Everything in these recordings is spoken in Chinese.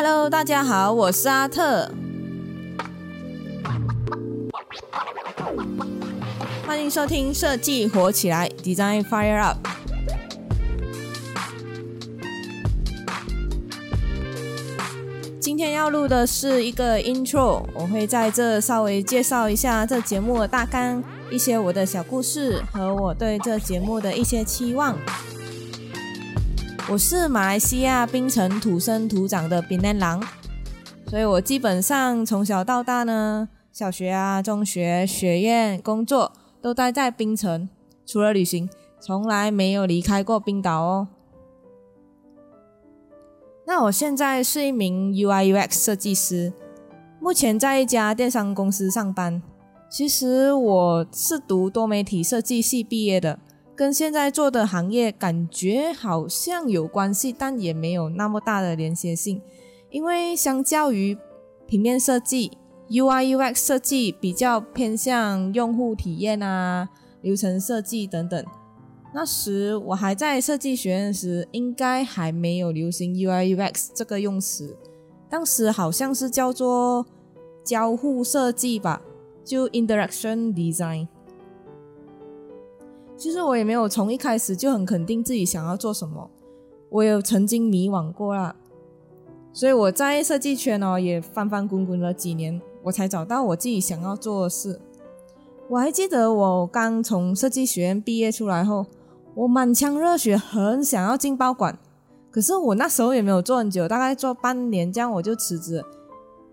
Hello，大家好，我是阿特，欢迎收听设计火起来，Design Fire Up。今天要录的是一个 intro，我会在这稍微介绍一下这节目的大纲，一些我的小故事和我对这节目的一些期望。我是马来西亚槟城土生土长的槟榔狼，所以我基本上从小到大呢，小学啊、中学、学院、工作都待在槟城，除了旅行，从来没有离开过冰岛哦。那我现在是一名 UI UX 设计师，目前在一家电商公司上班。其实我是读多媒体设计系毕业的。跟现在做的行业感觉好像有关系，但也没有那么大的连接性。因为相较于平面设计，UI UX 设计比较偏向用户体验啊、流程设计等等。那时我还在设计学院时，应该还没有流行 UI UX 这个用词，当时好像是叫做交互设计吧，就 Interaction Design。其实我也没有从一开始就很肯定自己想要做什么，我有曾经迷惘过啦，所以我在设计圈哦也翻翻滚滚了几年，我才找到我自己想要做的事。我还记得我刚从设计学院毕业出来后，我满腔热血，很想要进报馆，可是我那时候也没有做很久，大概做半年这样我就辞职。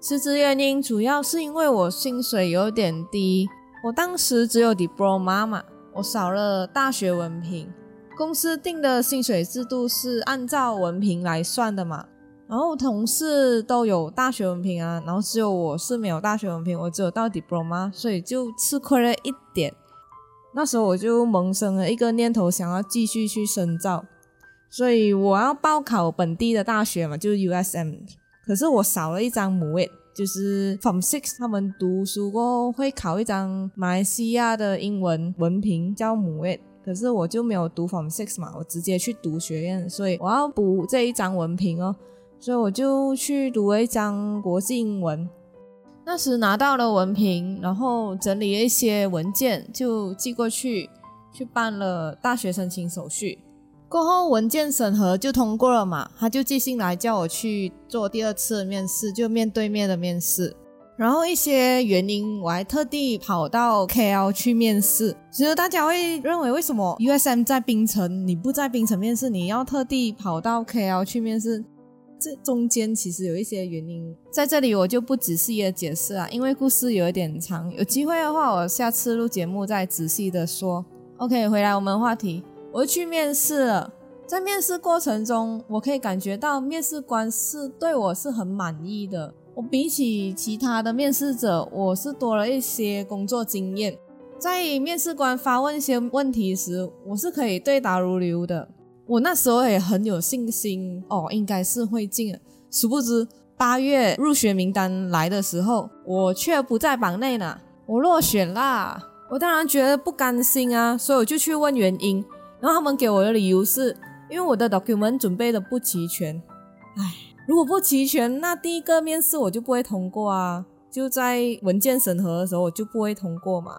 辞职原因主要是因为我薪水有点低，我当时只有 diploma 嘛。我少了大学文凭，公司定的薪水制度是按照文凭来算的嘛。然后同事都有大学文凭啊，然后只有我是没有大学文凭，我只有到 diploma，所以就吃亏了一点。那时候我就萌生了一个念头，想要继续去深造，所以我要报考本地的大学嘛，就是 USM。可是我少了一张母位。就是 From Six，他们读书过后会考一张马来西亚的英文文凭，叫母 A。可是我就没有读 From Six 嘛，我直接去读学院，所以我要补这一张文凭哦。所以我就去读了一张国际英文。那时拿到了文凭，然后整理了一些文件，就寄过去，去办了大学申请手续。过后文件审核就通过了嘛，他就寄信来叫我去做第二次面试，就面对面的面试。然后一些原因，我还特地跑到 KL 去面试。其实大家会认为，为什么 USM 在槟城，你不在槟城面试，你要特地跑到 KL 去面试？这中间其实有一些原因，在这里我就不仔细的解释啊，因为故事有一点长。有机会的话，我下次录节目再仔细的说。OK，回来我们话题。我去面试了，在面试过程中，我可以感觉到面试官是对我是很满意的。我比起其他的面试者，我是多了一些工作经验。在面试官发问一些问题时，我是可以对答如流的。我那时候也很有信心哦，应该是会进。殊不知八月入学名单来的时候，我却不在榜内呢，我落选啦。我当然觉得不甘心啊，所以我就去问原因。然后他们给我的理由是，因为我的 document 准备的不齐全。唉，如果不齐全，那第一个面试我就不会通过啊！就在文件审核的时候，我就不会通过嘛。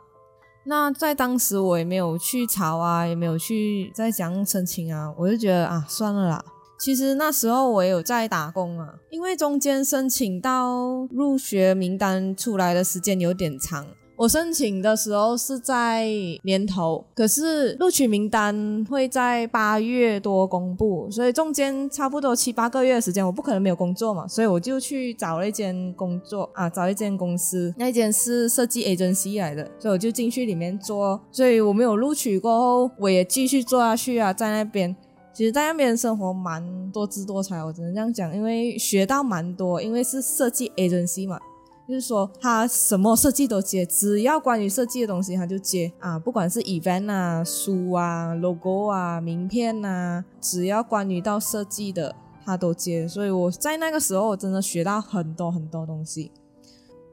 那在当时我也没有去查啊，也没有去再讲申请啊，我就觉得啊，算了啦。其实那时候我也有在打工啊，因为中间申请到入学名单出来的时间有点长。我申请的时候是在年头，可是录取名单会在八月多公布，所以中间差不多七八个月的时间，我不可能没有工作嘛，所以我就去找了一间工作啊，找一间公司，那间是设计 agency 来的，所以我就进去里面做，所以我没有录取过后，我也继续做下去啊，在那边，其实在那边生活蛮多姿多彩，我只能这样讲，因为学到蛮多，因为是设计 agency 嘛。就是说，他什么设计都接，只要关于设计的东西，他就接啊。不管是 event 啊、书啊、logo 啊、名片啊，只要关于到设计的，他都接。所以我在那个时候，我真的学到很多很多东西。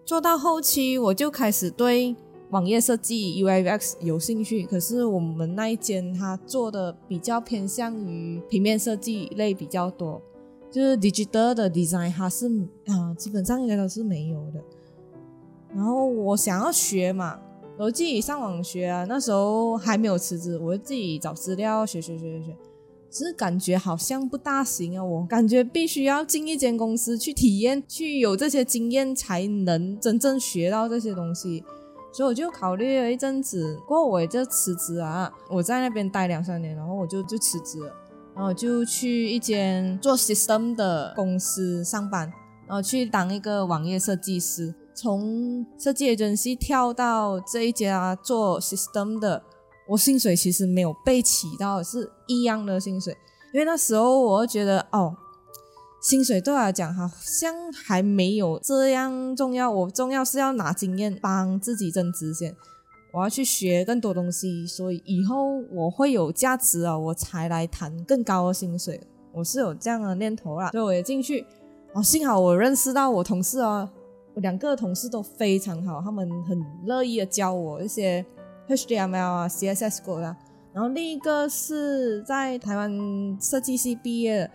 做到后期，我就开始对网页设计 UI UX 有兴趣。可是我们那一间他做的比较偏向于平面设计类比较多。就是 digital 的 design 它是啊，基本上应该都是没有的。然后我想要学嘛，我自己上网学啊，那时候还没有辞职，我就自己找资料学学学学学。只是感觉好像不大行啊，我感觉必须要进一间公司去体验，去有这些经验，才能真正学到这些东西。所以我就考虑了一阵子，过后我就辞职啊。我在那边待两三年，然后我就就辞职了，然后就去一间做 system 的公司上班，然后去当一个网页设计师。从设计 agency 跳到这一家做 system 的。我薪水其实没有被起到是一样的薪水，因为那时候我觉得哦，薪水对我来讲好像还没有这样重要。我重要是要拿经验帮自己增值先，我要去学更多东西，所以以后我会有价值啊，我才来谈更高的薪水。我是有这样的念头啦，所以我也进去。哦，幸好我认识到我同事哦，我两个同事都非常好，他们很乐意的教我一些。HTML 啊，CSS 过的，然后另一个是在台湾设计系毕业，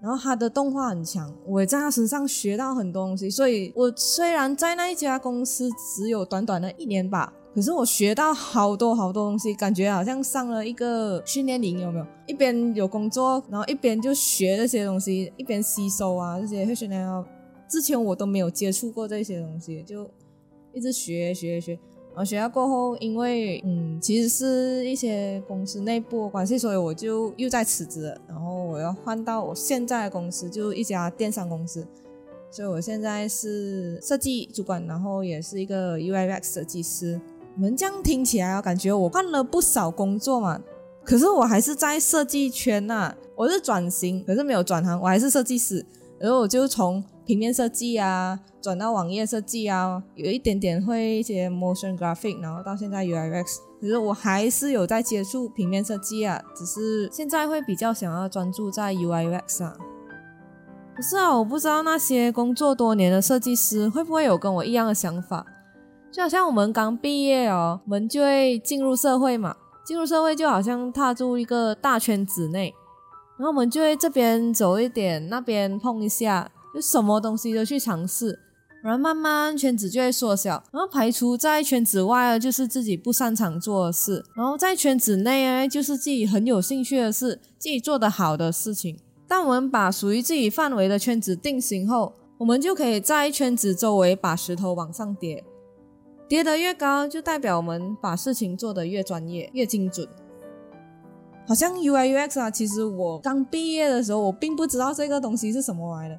然后他的动画很强，我也在他身上学到很多东西。所以我虽然在那一家公司只有短短的一年吧，可是我学到好多好多东西，感觉好像上了一个训练营，有没有？一边有工作，然后一边就学这些东西，一边吸收啊这些 HTML，之前我都没有接触过这些东西，就一直学学学。然后学校过后，因为嗯，其实是一些公司内部关系，所以我就又在辞职了。然后我要换到我现在的公司，就一家电商公司。所以我现在是设计主管，然后也是一个 UIX 设计师。你们这样听起来啊，感觉我换了不少工作嘛？可是我还是在设计圈呐。我是转型，可是没有转行，我还是设计师。然后我就从平面设计啊，转到网页设计啊，有一点点会一些 motion graphic，然后到现在 UIX，可是我还是有在接触平面设计啊，只是现在会比较想要专注在 UIX 上。可是啊，我不知道那些工作多年的设计师会不会有跟我一样的想法，就好像我们刚毕业哦，我们就会进入社会嘛，进入社会就好像踏入一个大圈子内。然后我们就会这边走一点，那边碰一下，就什么东西都去尝试，然后慢慢圈子就会缩小，然后排除在圈子外就是自己不擅长做的事，然后在圈子内啊就是自己很有兴趣的事，自己做得好的事情。当我们把属于自己范围的圈子定型后，我们就可以在圈子周围把石头往上叠，跌得越高，就代表我们把事情做得越专业、越精准。好像 UI UX 啊，其实我刚毕业的时候，我并不知道这个东西是什么来的。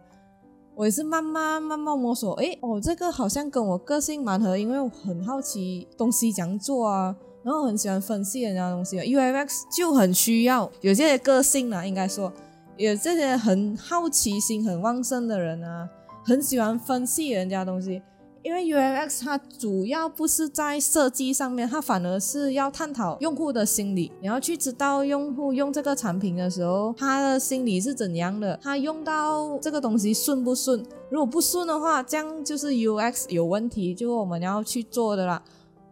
我也是慢慢慢慢摸索，诶，哦，这个好像跟我个性蛮合，因为我很好奇东西怎样做啊，然后很喜欢分析人家东西。UI UX 就很需要有这些个性啊，应该说有这些很好奇心很旺盛的人啊，很喜欢分析人家东西。因为 UX 它主要不是在设计上面，它反而是要探讨用户的心理。你要去知道用户用这个产品的时候，他的心理是怎样的，他用到这个东西顺不顺？如果不顺的话，这样就是 UX 有问题，就我们要去做的啦。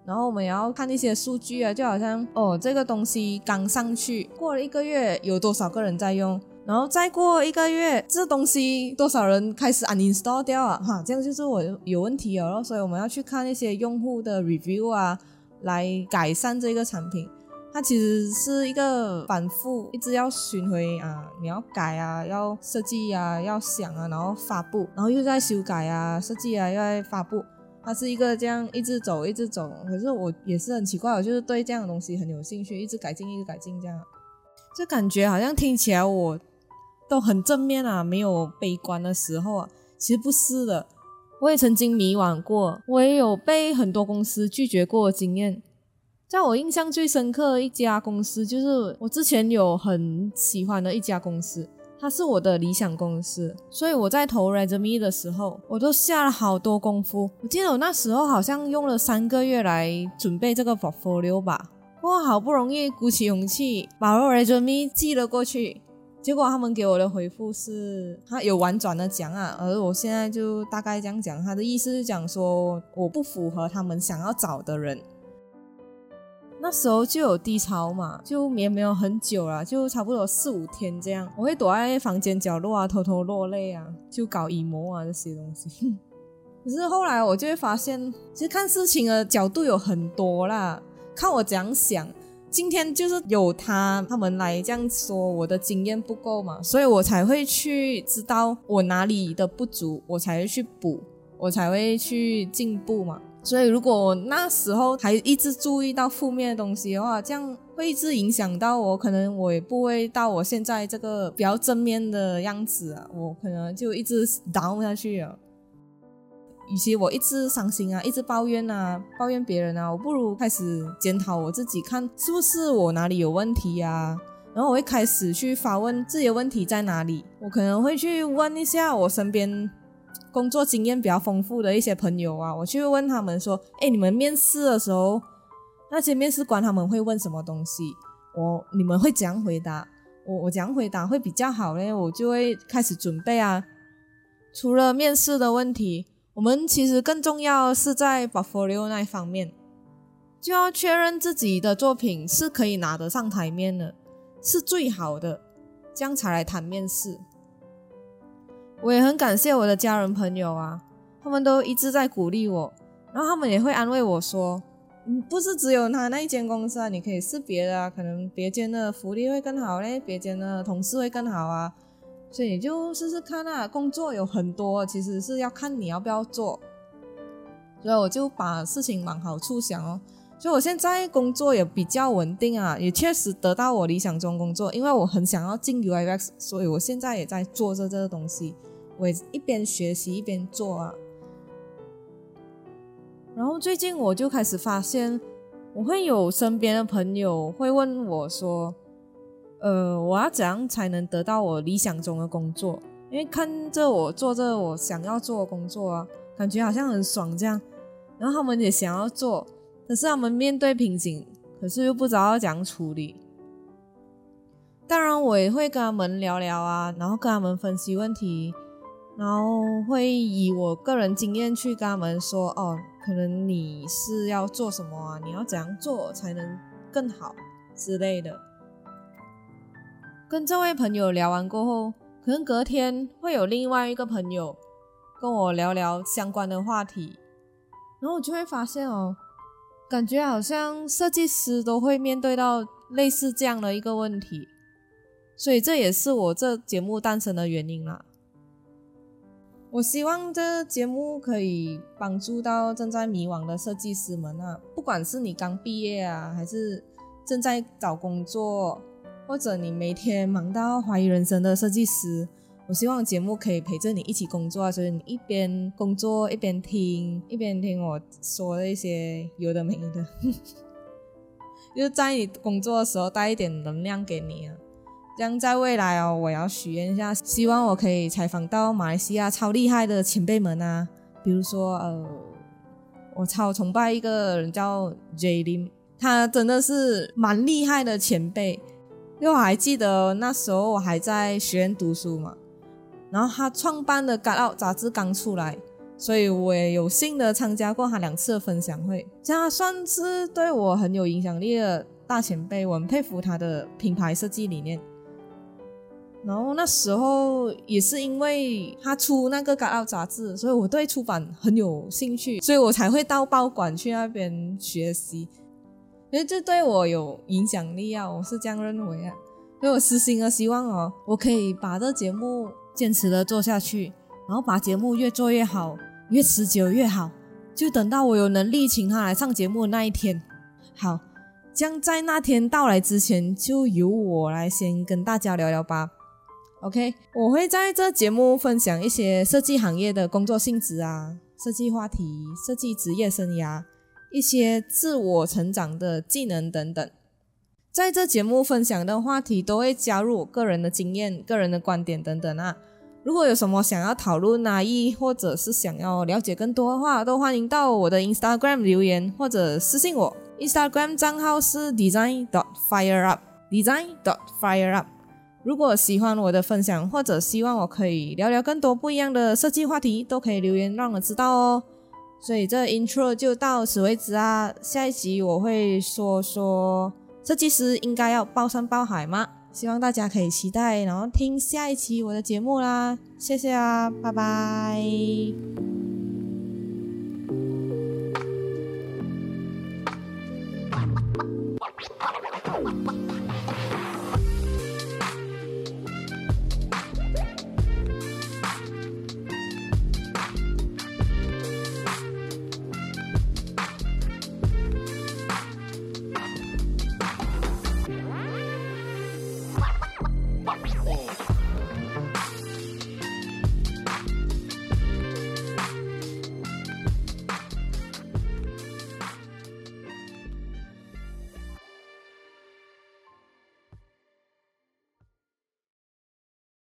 然后我们也要看一些数据啊，就好像哦，这个东西刚上去，过了一个月，有多少个人在用？然后再过一个月，这东西多少人开始 uninstall 掉啊？哈，这样就是我有问题了。所以我们要去看一些用户的 review 啊，来改善这个产品。它其实是一个反复，一直要巡回啊，你要改啊，要设计啊，要想啊，然后发布，然后又在修改啊，设计啊，又在发布。它是一个这样一直走，一直走。可是我也是很奇怪，我就是对这样的东西很有兴趣，一直改进，一直改进，这样，就感觉好像听起来我。都很正面啊，没有悲观的时候啊。其实不是的，我也曾经迷惘过，我也有被很多公司拒绝过的经验。在我印象最深刻的一家公司，就是我之前有很喜欢的一家公司，它是我的理想公司。所以我在投 resume 的时候，我都下了好多功夫。我记得我那时候好像用了三个月来准备这个 portfolio 吧。我好不容易鼓起勇气把 resume 寄了过去。结果他们给我的回复是，他有婉转的讲啊，而我现在就大概这样讲，他的意思是讲说我不符合他们想要找的人。那时候就有低潮嘛，就也没有很久了，就差不多四五天这样。我会躲在房间角落啊，偷偷落泪啊，就搞阴谋啊这些东西。可是后来我就会发现，其实看事情的角度有很多啦，看我怎样想。今天就是有他他们来这样说，我的经验不够嘛，所以我才会去知道我哪里的不足，我才会去补，我才会去进步嘛。所以如果那时候还一直注意到负面的东西的话，这样会一直影响到我，可能我也不会到我现在这个比较正面的样子啊，我可能就一直 down 下去了。与其我一直伤心啊，一直抱怨啊，抱怨别人啊，我不如开始检讨我自己，看是不是我哪里有问题呀？然后我会开始去发问自己的问题在哪里。我可能会去问一下我身边工作经验比较丰富的一些朋友啊，我去问他们说：“哎，你们面试的时候，那些面试官他们会问什么东西？我你们会怎样回答？我我怎样回答会比较好呢？我就会开始准备啊。除了面试的问题。”我们其实更重要是在 portfolio 那一方面，就要确认自己的作品是可以拿得上台面的，是最好的，这样才来谈面试。我也很感谢我的家人朋友啊，他们都一直在鼓励我，然后他们也会安慰我说：“嗯，不是只有他那一间公司啊，你可以试别的啊，可能别间的福利会更好嘞，别间的同事会更好啊。”所以你就试试看啊，工作有很多，其实是要看你要不要做。所以我就把事情往好处想哦。所以我现在工作也比较稳定啊，也确实得到我理想中工作。因为我很想要进 UIX，所以我现在也在做着这个东西，我也一边学习一边做啊。然后最近我就开始发现，我会有身边的朋友会问我说。呃，我要怎样才能得到我理想中的工作？因为看着我做着我想要做的工作啊，感觉好像很爽这样。然后他们也想要做，可是他们面对瓶颈，可是又不知道要怎样处理。当然，我也会跟他们聊聊啊，然后跟他们分析问题，然后会以我个人经验去跟他们说：哦，可能你是要做什么啊？你要怎样做才能更好之类的。跟这位朋友聊完过后，可能隔天会有另外一个朋友跟我聊聊相关的话题，然后我就会发现哦，感觉好像设计师都会面对到类似这样的一个问题，所以这也是我这节目诞生的原因啦。我希望这节目可以帮助到正在迷惘的设计师们啊，不管是你刚毕业啊，还是正在找工作。或者你每天忙到怀疑人生的设计师，我希望节目可以陪着你一起工作啊，所以你一边工作一边听，一边听我说的一些有的没的，就在你工作的时候带一点能量给你啊。这样在未来哦，我要许愿一下，希望我可以采访到马来西亚超厉害的前辈们啊，比如说呃，我超崇拜一个人叫 J Lim，他真的是蛮厉害的前辈。因为我还记得那时候我还在学院读书嘛，然后他创办的《g o 杂志刚出来，所以我也有幸的参加过他两次的分享会，这样算是对我很有影响力的大前辈，我很佩服他的品牌设计理念。然后那时候也是因为他出那个《g o 杂志，所以我对出版很有兴趣，所以我才会到报馆去那边学习。因为这对我有影响力啊，我是这样认为啊。所以我私心的希望哦，我可以把这节目坚持的做下去，然后把节目越做越好，越持久越好。就等到我有能力请他来上节目的那一天，好，将在那天到来之前，就由我来先跟大家聊聊吧。OK，我会在这节目分享一些设计行业的工作性质啊，设计话题，设计职业生涯。一些自我成长的技能等等，在这节目分享的话题都会加入我个人的经验、个人的观点等等啊。如果有什么想要讨论啊，亦或者是想要了解更多的话，都欢迎到我的 Instagram 留言或者私信我。Instagram 账号是 design dot fire up，design dot fire up。如果喜欢我的分享，或者希望我可以聊聊更多不一样的设计话题，都可以留言让我知道哦。所以这 intro 就到此为止啊。下一集我会说说设计师应该要包山包海吗？希望大家可以期待，然后听下一期我的节目啦。谢谢啊，拜拜。